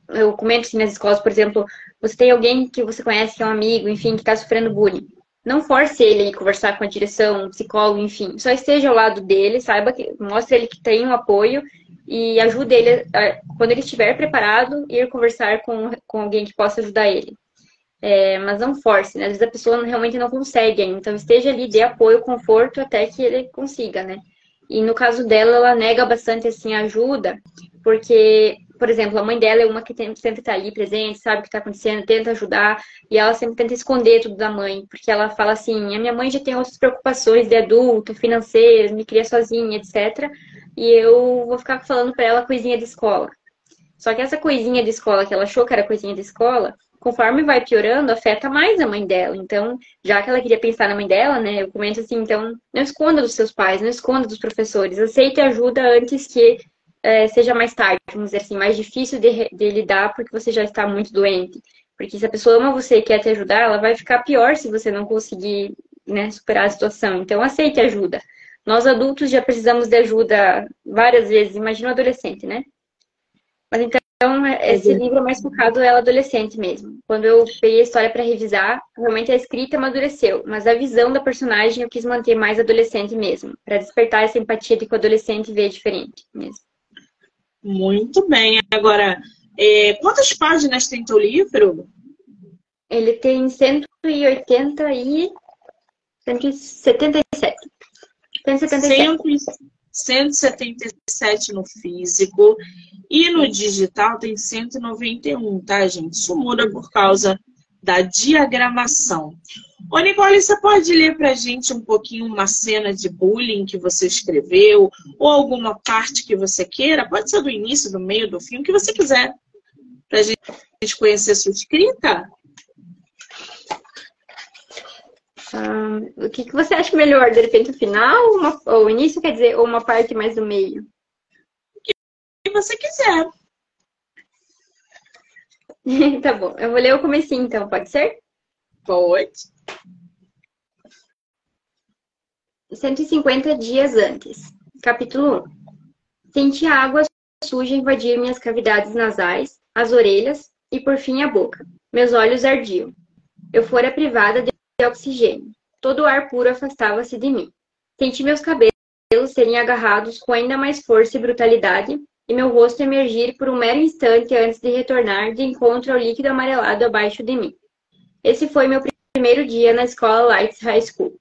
Speaker 2: eu comento assim nas escolas, por exemplo, você tem alguém que você conhece que é um amigo, enfim, que está sofrendo bullying. Não force ele a conversar com a direção, um psicólogo, enfim. Só esteja ao lado dele, saiba que mostre ele que tem um apoio e ajude ele, a, quando ele estiver preparado, ir conversar com, com alguém que possa ajudar ele. É, mas não force, né? Às vezes a pessoa realmente não consegue ainda. Então esteja ali, dê apoio, conforto até que ele consiga, né? E no caso dela, ela nega bastante assim ajuda, porque por exemplo, a mãe dela é uma que sempre está ali presente, sabe o que está acontecendo, tenta ajudar, e ela sempre tenta esconder tudo da mãe, porque ela fala assim: a minha mãe já tem outras preocupações de adulto, financeiras, me cria sozinha, etc. E eu vou ficar falando para ela coisinha de escola. Só que essa coisinha de escola que ela achou que era coisinha de escola, conforme vai piorando, afeta mais a mãe dela. Então, já que ela queria pensar na mãe dela, né, eu comento assim, então, não esconda dos seus pais, não esconda dos professores, aceite ajuda antes que é, seja mais tarde, vamos dizer assim, mais difícil de, de, lidar porque você já está muito doente. Porque se a pessoa ama você e quer te ajudar, ela vai ficar pior se você não conseguir né, superar a situação. Então, aceite ajuda. Nós adultos já precisamos de ajuda várias vezes, imagina o adolescente, né? Mas então, é, esse livro é mais focado ela adolescente mesmo. Quando eu peguei a história para revisar, realmente a escrita amadureceu, mas a visão da personagem eu quis manter mais adolescente mesmo, para despertar essa empatia de que o adolescente vê diferente mesmo.
Speaker 1: Muito bem. Agora, é, quantas páginas tem teu livro?
Speaker 2: Ele tem 180 e 177.
Speaker 1: 177. 177 no físico e no digital tem 191, tá, gente? Isso muda por causa da diagramação. Ô, Nicole, você pode ler para a gente um pouquinho uma cena de bullying que você escreveu, ou alguma parte que você queira? Pode ser do início, do meio, do fim, o que você quiser, para a gente conhecer sua escrita?
Speaker 2: o que, que você acha melhor? De repente o final, uma, ou o início, quer dizer, ou uma parte mais do meio?
Speaker 1: O que você quiser.
Speaker 2: tá bom, eu vou ler o comecinho então, pode ser?
Speaker 1: Pode.
Speaker 2: 150 dias antes. Capítulo 1. Senti a água suja invadir minhas cavidades nasais, as orelhas e, por fim, a boca. Meus olhos ardiam. Eu fora privada de oxigênio. Todo o ar puro afastava-se de mim. Senti meus cabelos serem agarrados com ainda mais força e brutalidade e meu rosto emergir por um mero instante antes de retornar de encontro ao líquido amarelado abaixo de mim. Esse foi meu primeiro dia na escola Lights High School.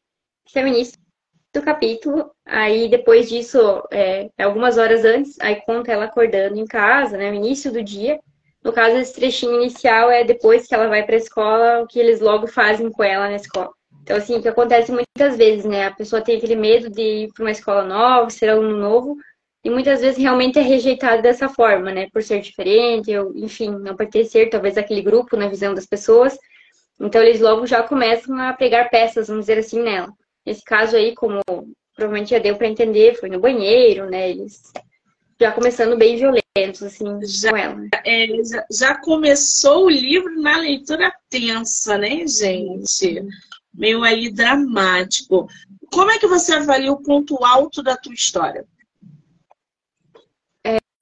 Speaker 2: Início do capítulo. Aí, depois disso, é, algumas horas antes, aí conta ela acordando em casa, né? Início do dia. No caso, esse trechinho inicial é depois que ela vai para a escola, o que eles logo fazem com ela na escola. Então, assim, o que acontece muitas vezes, né? A pessoa tem aquele medo de ir para uma escola nova, ser aluno novo, e muitas vezes realmente é rejeitado dessa forma, né? Por ser diferente, ou, enfim, não pertencer talvez àquele grupo na visão das pessoas. Então, eles logo já começam a pegar peças, vamos dizer assim, nela. Nesse caso aí, como provavelmente já deu para entender, foi no banheiro, né? Eles já começando bem violentos, assim,
Speaker 1: já,
Speaker 2: com ela.
Speaker 1: É, já, já, começou o livro na leitura tensa, né, gente? Meio aí dramático. Como é que você avalia o ponto alto da tua história?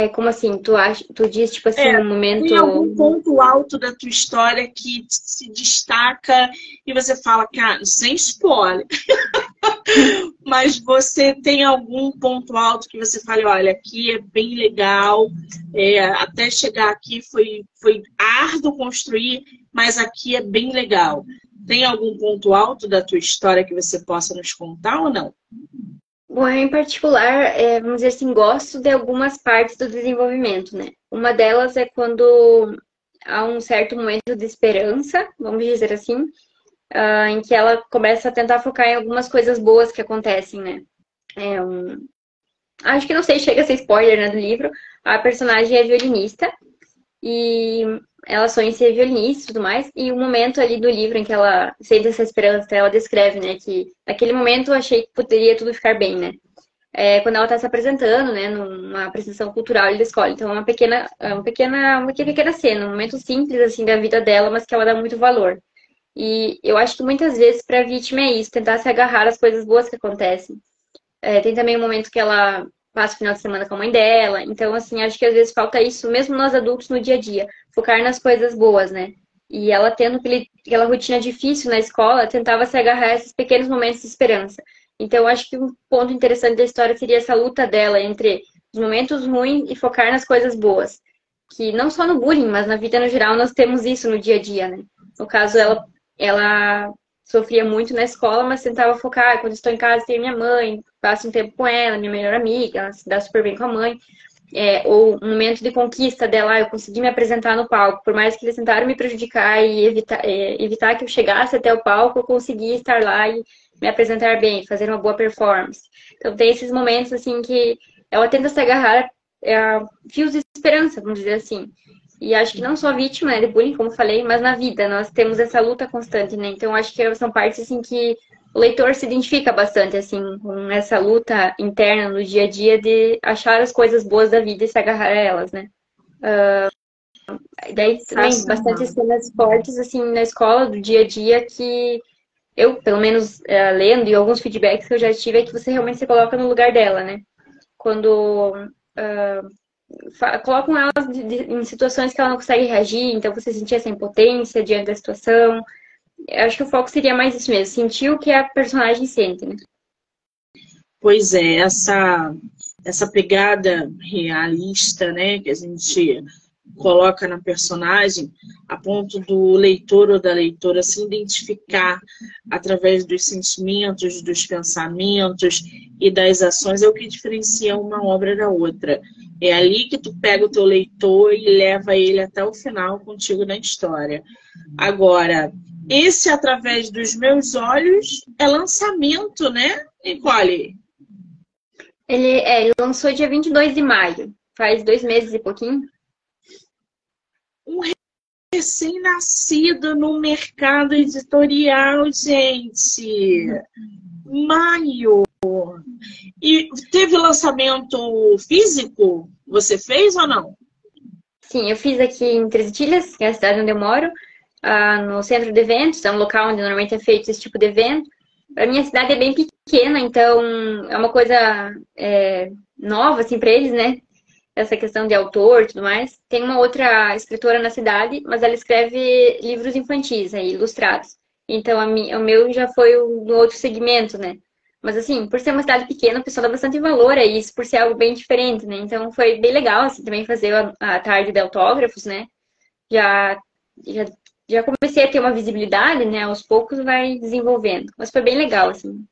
Speaker 2: É como assim? Tu, acha, tu diz, tipo assim,
Speaker 1: é,
Speaker 2: um momento.
Speaker 1: Tem algum ponto alto da tua história que se destaca e você fala, cara, sem spoiler. Mas você tem algum ponto alto que você fala, olha, aqui é bem legal, é, até chegar aqui foi, foi árduo construir, mas aqui é bem legal. Tem algum ponto alto da tua história que você possa nos contar ou não?
Speaker 2: Bom, eu em particular, é, vamos dizer assim, gosto de algumas partes do desenvolvimento, né? Uma delas é quando há um certo momento de esperança, vamos dizer assim, uh, em que ela começa a tentar focar em algumas coisas boas que acontecem, né? É um... Acho que não sei, chega a ser spoiler né, do livro. A personagem é violinista e ela sonha em ser violinista e tudo mais. E o momento ali do livro em que ela sente essa esperança, ela descreve, né? Que naquele momento eu achei que poderia tudo ficar bem, né? é, quando ela está se apresentando, né, numa apresentação cultural da escola. Então, é uma pequena, é uma pequena, uma pequena cena, um momento simples assim da vida dela, mas que ela dá muito valor. E eu acho que muitas vezes para a vítima é isso, tentar se agarrar às coisas boas que acontecem. É, tem também um momento que ela passa o final de semana com a mãe dela. Então, assim, acho que às vezes falta isso, mesmo nós adultos no dia a dia, focar nas coisas boas, né? E ela tendo aquela rotina difícil na escola, tentava se agarrar a esses pequenos momentos de esperança. Então, acho que um ponto interessante da história seria essa luta dela entre os momentos ruins e focar nas coisas boas. Que não só no bullying, mas na vida no geral, nós temos isso no dia a dia, né? No caso, ela, ela sofria muito na escola, mas tentava focar. Quando estou em casa, tem minha mãe, passo um tempo com ela, minha melhor amiga, ela se dá super bem com a mãe. É, ou um momento de conquista dela, eu consegui me apresentar no palco, por mais que eles tentaram me prejudicar e evitar, é, evitar que eu chegasse até o palco, eu consegui estar lá e me apresentar bem, fazer uma boa performance. Então tem esses momentos assim que ela tenta se agarrar a fios de esperança, vamos dizer assim. E acho que não só vítima né, de bullying, como falei, mas na vida nós temos essa luta constante, né? Então acho que são partes assim que o leitor se identifica bastante assim com essa luta interna no dia a dia de achar as coisas boas da vida e se agarrar a elas, né? Uh, daí também bastante cenas fortes assim na escola do dia a dia que eu, pelo menos é, lendo e alguns feedbacks que eu já tive, é que você realmente se coloca no lugar dela, né? Quando uh, colocam elas de, de, em situações que ela não consegue reagir, então você sentir essa impotência diante da situação. Eu acho que o foco seria mais isso mesmo, sentir o que a personagem sente, né?
Speaker 1: Pois é, essa, essa pegada realista, né, que a gente coloca na personagem, a ponto do leitor ou da leitora se identificar através dos sentimentos, dos pensamentos e das ações, é o que diferencia uma obra da outra. É ali que tu pega o teu leitor e leva ele até o final contigo na história. Agora, esse através dos meus olhos é lançamento, né, Nicole?
Speaker 2: Ele, é, ele lançou dia 22 de maio, faz dois meses e pouquinho
Speaker 1: um recém-nascido no mercado editorial, gente. Maio. E teve lançamento físico? Você fez ou não?
Speaker 2: Sim, eu fiz aqui em Três Ilhas, que é a cidade onde eu moro, uh, no centro de eventos, é um local onde normalmente é feito esse tipo de evento. A minha cidade é bem pequena, então é uma coisa é, nova, assim, para eles, né? Essa questão de autor e tudo mais. Tem uma outra escritora na cidade, mas ela escreve livros infantis, aí, ilustrados. Então, o meu já foi no outro segmento, né? Mas, assim, por ser uma cidade pequena, o pessoal dá bastante valor a isso, por ser algo bem diferente, né? Então, foi bem legal, assim, também fazer a, a tarde de autógrafos, né? Já, já, já comecei a ter uma visibilidade, né? Aos poucos vai desenvolvendo. Mas foi bem legal, assim.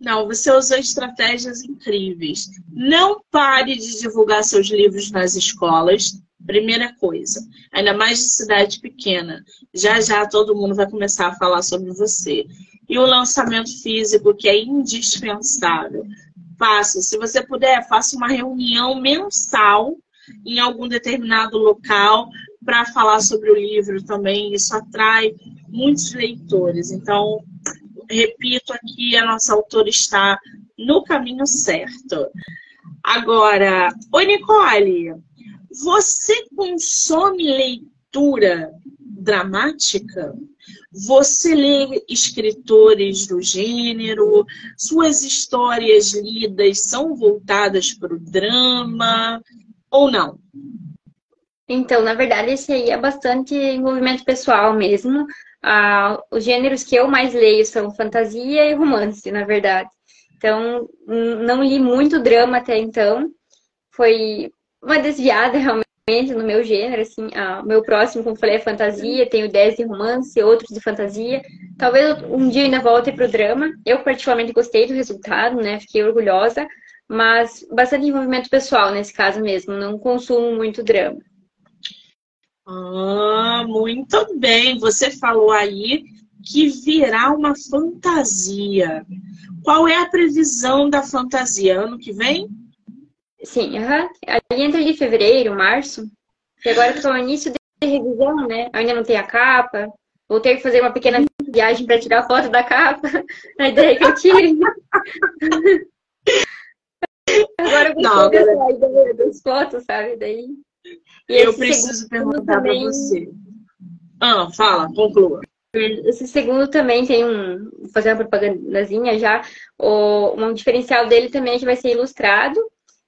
Speaker 1: Não, você usou estratégias incríveis. Não pare de divulgar seus livros nas escolas. Primeira coisa, ainda mais de cidade pequena. Já já todo mundo vai começar a falar sobre você. E o lançamento físico, que é indispensável. Faça, se você puder, faça uma reunião mensal em algum determinado local para falar sobre o livro também. Isso atrai muitos leitores. Então, repito aqui, a nossa autora está no caminho certo. Agora, oi Nicole, você consome leitura dramática? Você lê escritores do gênero? Suas histórias lidas são voltadas para o drama ou não?
Speaker 2: Então, na verdade, esse aí é bastante envolvimento pessoal mesmo. Ah, os gêneros que eu mais leio são fantasia e romance, na verdade. Então, não li muito drama até então. Foi uma desviada realmente no meu gênero, assim. Ah, meu próximo, como falei, é fantasia. Tenho 10 de romance, outros de fantasia. Talvez um dia ainda volte para o drama. Eu particularmente gostei do resultado, né? Fiquei orgulhosa. Mas bastante envolvimento pessoal nesse caso mesmo. Não consumo muito drama.
Speaker 1: Ah, muito bem. Você falou aí que virá uma fantasia. Qual é a previsão da fantasia? Ano que vem?
Speaker 2: Sim, uhum. ali entre de fevereiro, março. E agora estou no início de revisão, né? ainda não tem a capa. Vou ter que fazer uma pequena viagem para tirar foto da capa. A ideia que eu tive. Agora eu
Speaker 1: Não,
Speaker 2: gostei
Speaker 1: agora-
Speaker 2: dessa ideia das fotos, sabe? Daí.
Speaker 1: Eu preciso perguntar
Speaker 2: também-
Speaker 1: pra você. Ah, fala, conclua.
Speaker 2: Esse segundo também tem um. Vou fazer uma propagandazinha já. O, um diferencial dele também é que vai ser ilustrado.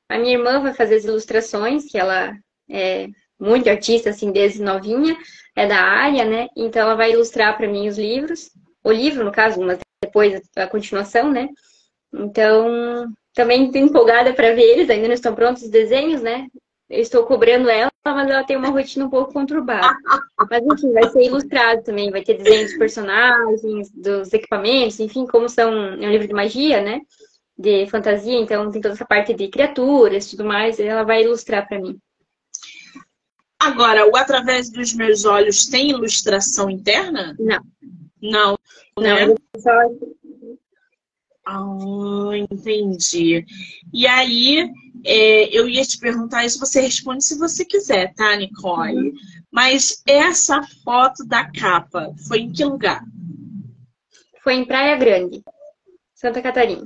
Speaker 2: A minha irmã vai fazer as ilustrações, que ela é muito artista, assim, desde novinha, é da área, né? Então ela vai ilustrar para mim os livros. O livro, no caso, mas depois a continuação, né? Então, também estou empolgada para ver eles, ainda não estão prontos os desenhos, né? Eu estou cobrando ela, mas ela tem uma rotina um pouco conturbada. Mas enfim, vai ser ilustrado também, vai ter desenhos dos personagens, dos equipamentos, enfim, como são é um livro de magia, né? De fantasia, então tem toda essa parte de criaturas e tudo mais, ela vai ilustrar para mim.
Speaker 1: Agora, o Através dos Meus Olhos tem ilustração interna?
Speaker 2: Não.
Speaker 1: Não,
Speaker 2: Não,
Speaker 1: né?
Speaker 2: eu só
Speaker 1: Ah, entendi. E aí, é, eu ia te perguntar isso, você responde se você quiser, tá, Nicole? Mas essa foto da capa foi em que lugar?
Speaker 2: foi em Praia Grande, Santa Catarina.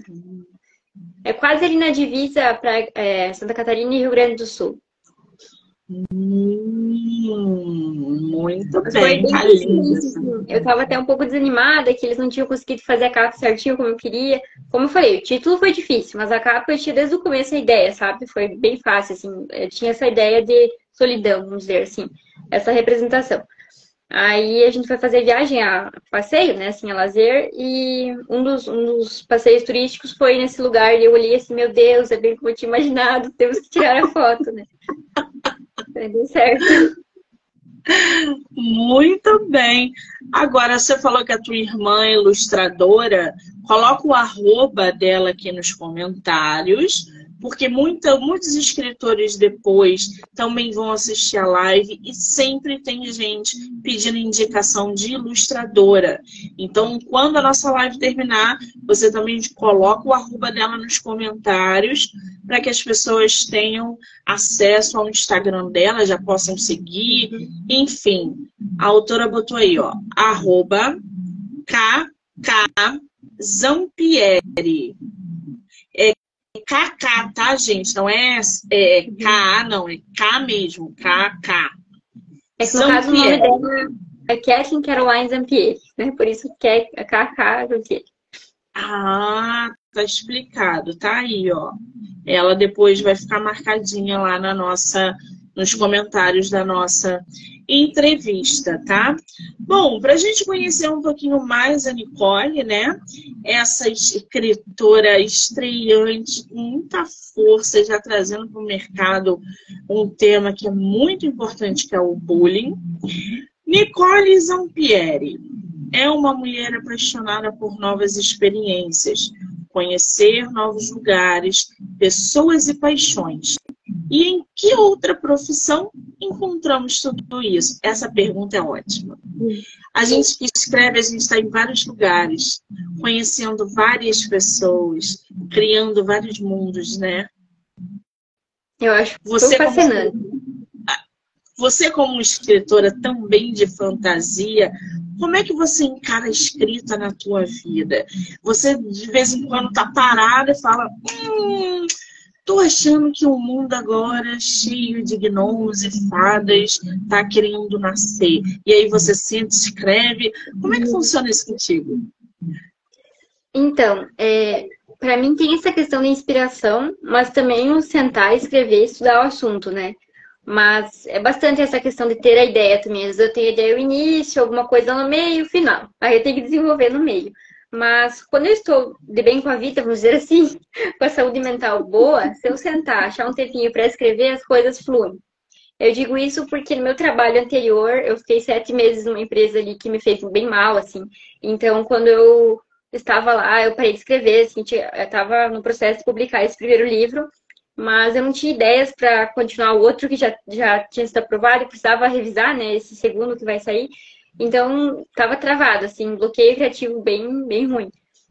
Speaker 2: É quase ali na divisa pra, é, Santa Catarina e Rio Grande do Sul.
Speaker 1: Hum, muito
Speaker 2: Foi
Speaker 1: bem,
Speaker 2: bem
Speaker 1: tá
Speaker 2: difícil,
Speaker 1: linda.
Speaker 2: assim. Eu tava até um pouco desanimada que eles não tinham conseguido fazer a capa certinho como eu queria. Como eu falei, o título foi difícil, mas a capa eu tinha desde o começo a ideia, sabe? Foi bem fácil, assim. Eu tinha essa ideia de solidão, vamos dizer assim, essa representação. Aí a gente foi fazer viagem a passeio, né, assim, a lazer, e um dos, um dos passeios turísticos foi nesse lugar, e eu olhei assim, meu Deus, é bem como eu tinha imaginado, temos que tirar a foto, né? Deu certo.
Speaker 1: Muito bem. Agora, você falou que a tua irmã é ilustradora. Coloca o arroba dela aqui nos comentários, porque muita, muitos escritores depois também vão assistir a live e sempre tem gente pedindo indicação de ilustradora. Então, quando a nossa live terminar, você também coloca o arroba dela nos comentários para que as pessoas tenham acesso ao Instagram dela, já possam seguir. Enfim, a autora botou aí, ó, arroba KK Zampieri. É KK, tá, gente? Não é, é KA, não, é K mesmo, KK.
Speaker 2: É que no caso o nome dela é Kathleen Caroline Zampieri, né? Por isso que é KK Zampieri.
Speaker 1: Ah, tá explicado, tá aí, ó. Ela depois vai ficar marcadinha lá na nossa, nos comentários da nossa entrevista, tá? Bom, para a gente conhecer um pouquinho mais a Nicole, né? Essa escritora estreante, com muita força, já trazendo para o mercado um tema que é muito importante, que é o bullying. Nicole Zampieri é uma mulher apaixonada por novas experiências, conhecer novos lugares, pessoas e paixões. E em que outra profissão encontramos tudo isso? Essa pergunta é ótima. A gente que escreve, a gente está em vários lugares, conhecendo várias pessoas, criando vários mundos, né?
Speaker 2: Eu acho
Speaker 1: Você
Speaker 2: tão
Speaker 1: como-
Speaker 2: fascinante.
Speaker 1: Você, como escritora também de fantasia, como é que você encara a escrita na tua vida? Você, de vez em quando, tá parada e fala: Hum, tô achando que o mundo agora, cheio de gnomos e fadas, tá querendo nascer. E aí você sente, escreve. Como é que funciona isso contigo?
Speaker 2: Então, é, para mim tem essa questão da inspiração, mas também o sentar, escrever, estudar o assunto, né? Mas é bastante essa questão de ter a ideia também. Às vezes eu tenho a ideia no início, alguma coisa no meio final. Aí eu tenho que desenvolver no meio. Mas quando eu estou de bem com a vida, vamos dizer assim, com a saúde mental boa, se eu sentar, achar um tempinho para escrever, as coisas fluem. Eu digo isso porque no meu trabalho anterior, eu fiquei sete meses numa empresa ali que me fez bem mal, assim. Então, quando eu estava lá, eu parei de escrever, assim, eu estava no processo de publicar esse primeiro livro, mas eu não tinha ideias para continuar o outro que já, já tinha sido aprovado e precisava revisar, né, esse segundo que vai sair. Então, estava travado, assim, bloqueio criativo bem, bem ruim.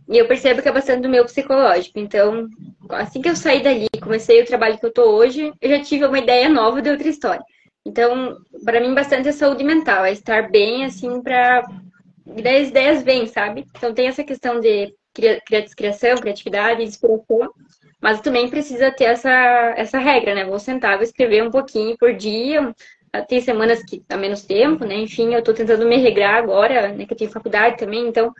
Speaker 2: E eu percebo que é bastante do meu psicológico. Então, assim que eu saí dali, comecei o trabalho que eu tô hoje, eu já tive uma ideia nova de outra história. Então, para mim, bastante é saúde mental, é estar bem, assim, para ideias, ideias vêm, sabe? Então, tem essa questão de cria- cria- criação, criatividade, inspiração, Mas também precisa ter essa, essa regra, né? Vou sentar, vou escrever um pouquinho por dia. Tem semanas que dá menos tempo, né? Enfim, eu tô tentando me regrar agora, né? Que eu tenho faculdade também, então,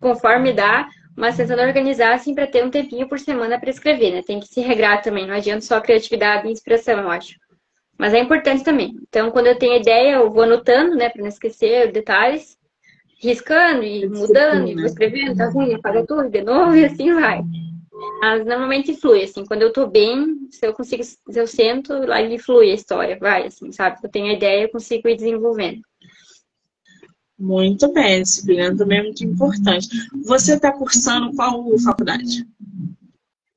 Speaker 2: conforme dá, mas tentando organizar, assim, para ter um tempinho por semana para escrever, né? Tem que se regrar também, não adianta só criatividade e inspiração, eu acho. Mas é importante também. Então, quando eu tenho ideia, eu vou anotando, né, para não esquecer detalhes, riscando e mudando, e vou escrevendo, tá ruim, apaga tudo de novo e assim vai. Mas normalmente flui, assim, quando eu tô bem, se eu consigo, se eu sento, lá ele flui a história, vai, assim, sabe? Eu tenho a ideia, eu consigo ir desenvolvendo.
Speaker 1: Muito bem, disciplina também é muito importante. Você está cursando qual faculdade?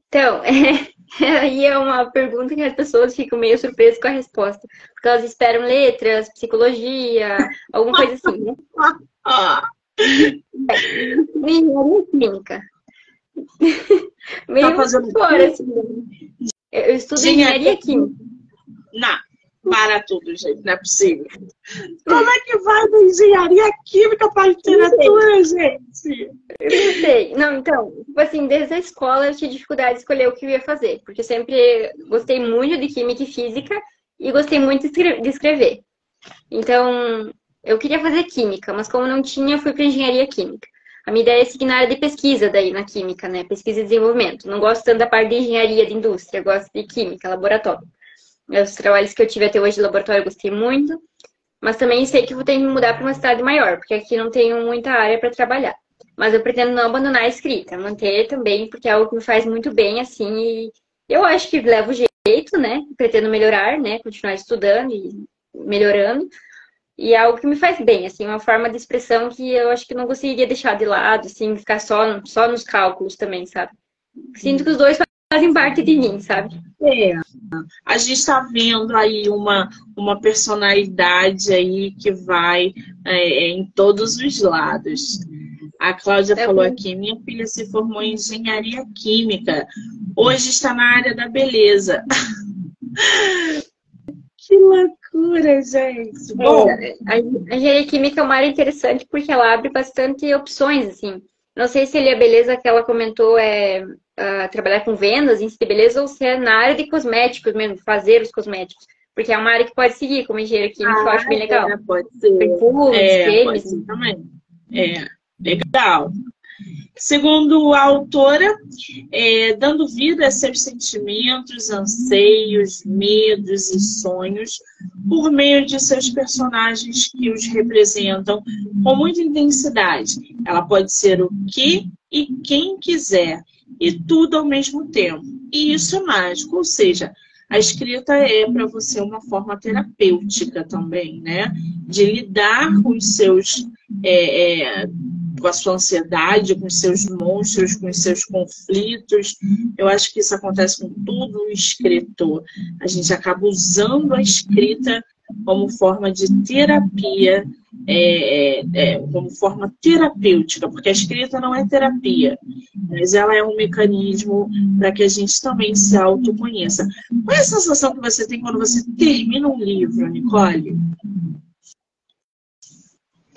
Speaker 2: Então, aí é uma pergunta que as pessoas ficam meio surpresas com a resposta. Porque elas esperam letras, psicologia, alguma coisa assim, né? Engenharia química. Meio tá fazendo fora, assim. Eu estudo engenharia química.
Speaker 1: Não, para tudo, gente, não é possível. Como é que vai da engenharia química para literatura, gente?
Speaker 2: Eu não sei. Não, então, tipo assim, desde a escola eu tinha dificuldade de escolher o que eu ia fazer, porque eu sempre gostei muito de química e física e gostei muito de escrever. Então, eu queria fazer química, mas como não tinha, fui para engenharia química. A minha ideia é seguir na área de pesquisa daí na química, né? Pesquisa e desenvolvimento. Não gosto tanto da parte de engenharia de indústria, gosto de química, laboratório. Os trabalhos que eu tive até hoje de laboratório eu gostei muito, mas também sei que vou ter que mudar para uma cidade maior, porque aqui não tenho muita área para trabalhar. Mas eu pretendo não abandonar a escrita, manter também, porque é algo que me faz muito bem, assim, e eu acho que levo jeito, né? Pretendo melhorar, né? Continuar estudando e melhorando. E é algo que me faz bem, assim, uma forma de expressão que eu acho que não conseguiria deixar de lado, assim, ficar só, só nos cálculos também, sabe? Sinto que os dois fazem parte de mim, sabe?
Speaker 1: É. A gente está vendo aí uma, uma personalidade aí que vai é, em todos os lados. A Cláudia é falou bom. aqui, minha filha se formou em engenharia química. Hoje está na área da beleza. que loucura, gente. Bom,
Speaker 2: é, a engenharia química é uma área interessante porque ela abre bastante opções, assim. Não sei se ele a beleza que ela comentou é uh, trabalhar com vendas em si beleza ou se é na área de cosméticos mesmo, fazer os cosméticos. Porque é uma área que pode seguir como engenheiro químico, ah, eu acho bem ah, legal.
Speaker 1: É, pode ser. Perfumes, é, Pode ser também. É, legal. Segundo a autora, é, dando vida a seus sentimentos, anseios, medos e sonhos por meio de seus personagens que os representam com muita intensidade. Ela pode ser o que e quem quiser, e tudo ao mesmo tempo. E isso é mágico, ou seja, a escrita é para você uma forma terapêutica também, né? De lidar com os seus. É, é, com a sua ansiedade, com os seus monstros, com os seus conflitos. Eu acho que isso acontece com todo o escritor. A gente acaba usando a escrita como forma de terapia, é, é, é, como forma terapêutica, porque a escrita não é terapia, mas ela é um mecanismo para que a gente também se autoconheça. Qual é a sensação que você tem quando você termina um livro, Nicole?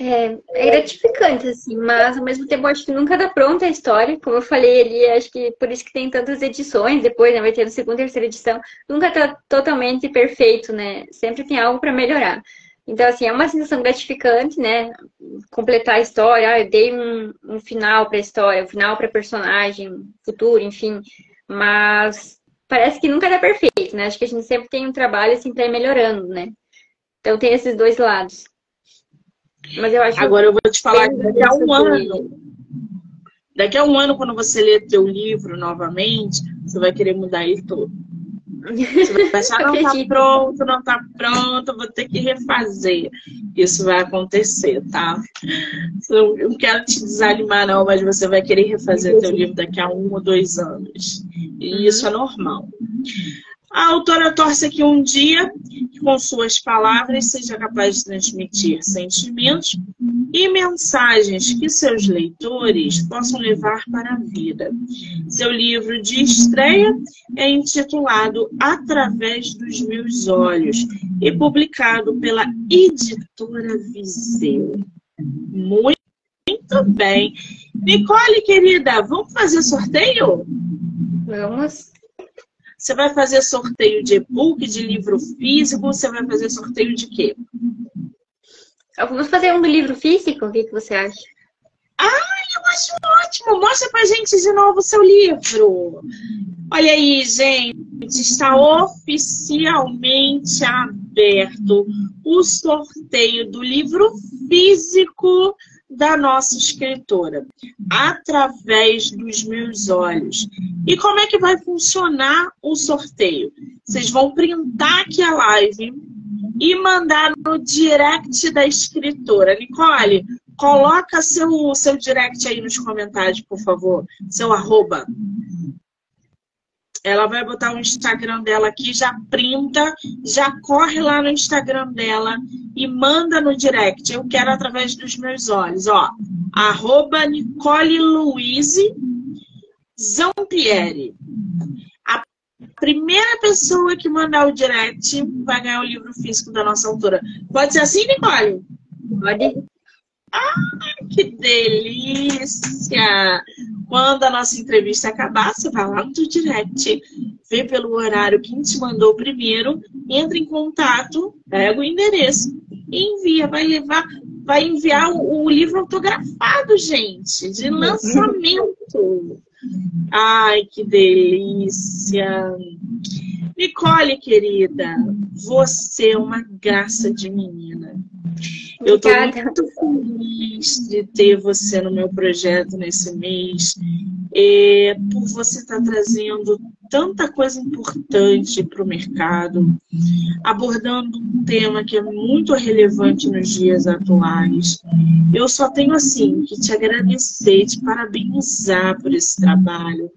Speaker 2: É, é, gratificante, assim, mas ao mesmo tempo acho que nunca dá pronta a história. Como eu falei ali, acho que por isso que tem tantas edições, depois né, vai ter a segunda e terceira edição. Nunca tá totalmente perfeito, né? Sempre tem algo para melhorar. Então, assim, é uma sensação gratificante, né? Completar a história, ah, eu dei um, um final para a história, um final para personagem, futuro, enfim. Mas parece que nunca dá perfeito, né? Acho que a gente sempre tem um trabalho assim para ir melhorando, né? Então tem esses dois lados.
Speaker 1: Mas eu acho Agora eu vou te falar que daqui a um ano, daqui a um ano, quando você ler teu livro novamente, você vai querer mudar ele todo. Você vai achar, não tá pronto, não tá pronto, vou ter que refazer. Isso vai acontecer, tá? Eu não quero te desanimar, não, mas você vai querer refazer teu livro daqui a um ou dois anos. E isso é normal. A autora torce que um dia, com suas palavras, seja capaz de transmitir sentimentos e mensagens que seus leitores possam levar para a vida. Seu livro de estreia é intitulado Através dos Meus Olhos e publicado pela editora Viseu. Muito bem. Nicole, querida, vamos fazer sorteio?
Speaker 2: Vamos.
Speaker 1: Você vai fazer sorteio de e-book, de livro físico? Você vai fazer sorteio de quê?
Speaker 2: Vamos fazer um do livro físico? O que, que você acha?
Speaker 1: Ah, eu acho ótimo! Mostra pra gente de novo o seu livro. Olha aí, gente, está oficialmente aberto o sorteio do livro físico da nossa escritora, através dos meus olhos. E como é que vai funcionar o sorteio? Vocês vão printar aqui a live e mandar no direct da escritora. Nicole, coloca seu, seu direct aí nos comentários, por favor. Seu arroba. Ela vai botar o Instagram dela aqui, já printa, já corre lá no Instagram dela e manda no direct. Eu quero através dos meus olhos, ó. Arroba Nicole Luize Zampieri. A primeira pessoa que mandar o direct vai ganhar o livro físico da nossa autora. Pode ser assim, Nicole?
Speaker 2: Pode.
Speaker 1: Ah, que delícia! Quando a nossa entrevista acabar, você vai lá no direct, vê pelo horário quem te mandou primeiro, entra em contato, pega o endereço e envia. Vai levar, vai enviar o, o livro autografado, gente, de lançamento. Ai, que delícia! Nicole, querida, você é uma graça de menina. Eu estou muito feliz de ter você no meu projeto nesse mês, e por você estar tá trazendo tanta coisa importante para o mercado, abordando um tema que é muito relevante nos dias atuais. Eu só tenho assim que te agradecer, te parabenizar por esse trabalho,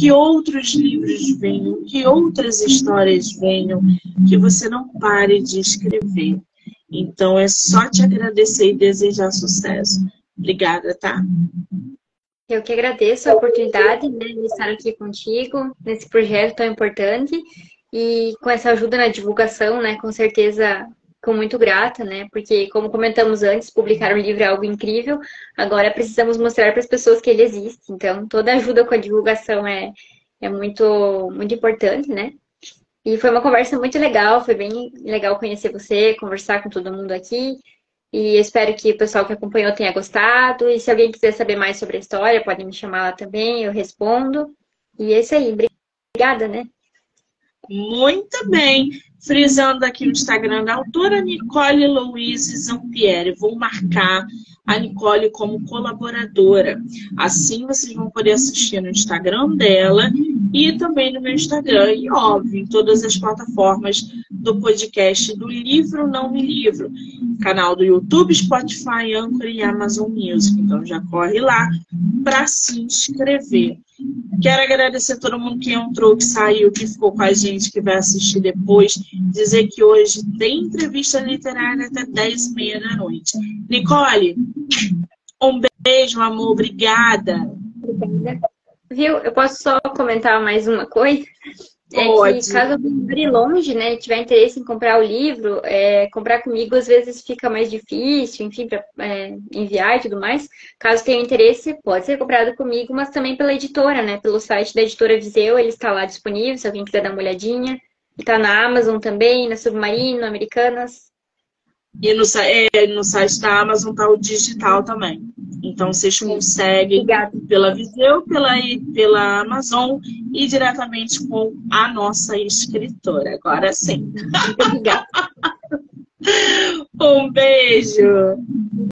Speaker 1: que outros livros venham, que outras histórias venham, que você não pare de escrever. Então é só te agradecer e desejar sucesso. Obrigada, tá?
Speaker 2: Eu que agradeço a oportunidade né, de estar aqui contigo nesse projeto tão importante e com essa ajuda na divulgação, né, com certeza com muito grata, né, porque como comentamos antes, publicar um livro é algo incrível, agora precisamos mostrar para as pessoas que ele existe, então toda ajuda com a divulgação é, é muito, muito importante, né, e foi uma conversa muito legal, foi bem legal conhecer você, conversar com todo mundo aqui. E espero que o pessoal que acompanhou tenha gostado. E se alguém quiser saber mais sobre a história, pode me chamar lá também, eu respondo. E é isso aí. Obrigada, né?
Speaker 1: Muito bem. Frisando aqui o Instagram da autora Nicole Louise Zampieri. Vou marcar a Nicole como colaboradora. Assim vocês vão poder assistir no Instagram dela e também no meu Instagram. E óbvio, em todas as plataformas do podcast do Livro Não Me Livro. Canal do YouTube, Spotify, Anchor e Amazon Music. Então já corre lá para se inscrever. Quero agradecer a todo mundo que entrou, que saiu, que ficou com a gente, que vai assistir depois. Dizer que hoje tem entrevista literária até 10 e meia da noite. Nicole, um beijo, amor. Obrigada.
Speaker 2: Obrigada. Viu? Eu posso só comentar mais uma coisa? É Pode. que caso alguém more longe, né, tiver interesse em comprar o livro, é, comprar comigo às vezes fica mais difícil, enfim, para é, enviar e tudo mais. Caso tenha interesse, pode ser comprado comigo, mas também pela editora, né, pelo site da editora Viseu, ele está lá disponível, se alguém quiser dar uma olhadinha. Está na Amazon também, na Submarino, Americanas.
Speaker 1: E no, é, no site da Amazon está o digital também. Então vocês conseguem Obrigada. pela Viseu, pela, pela Amazon e diretamente com a nossa escritora. Agora sim. Obrigada. um beijo.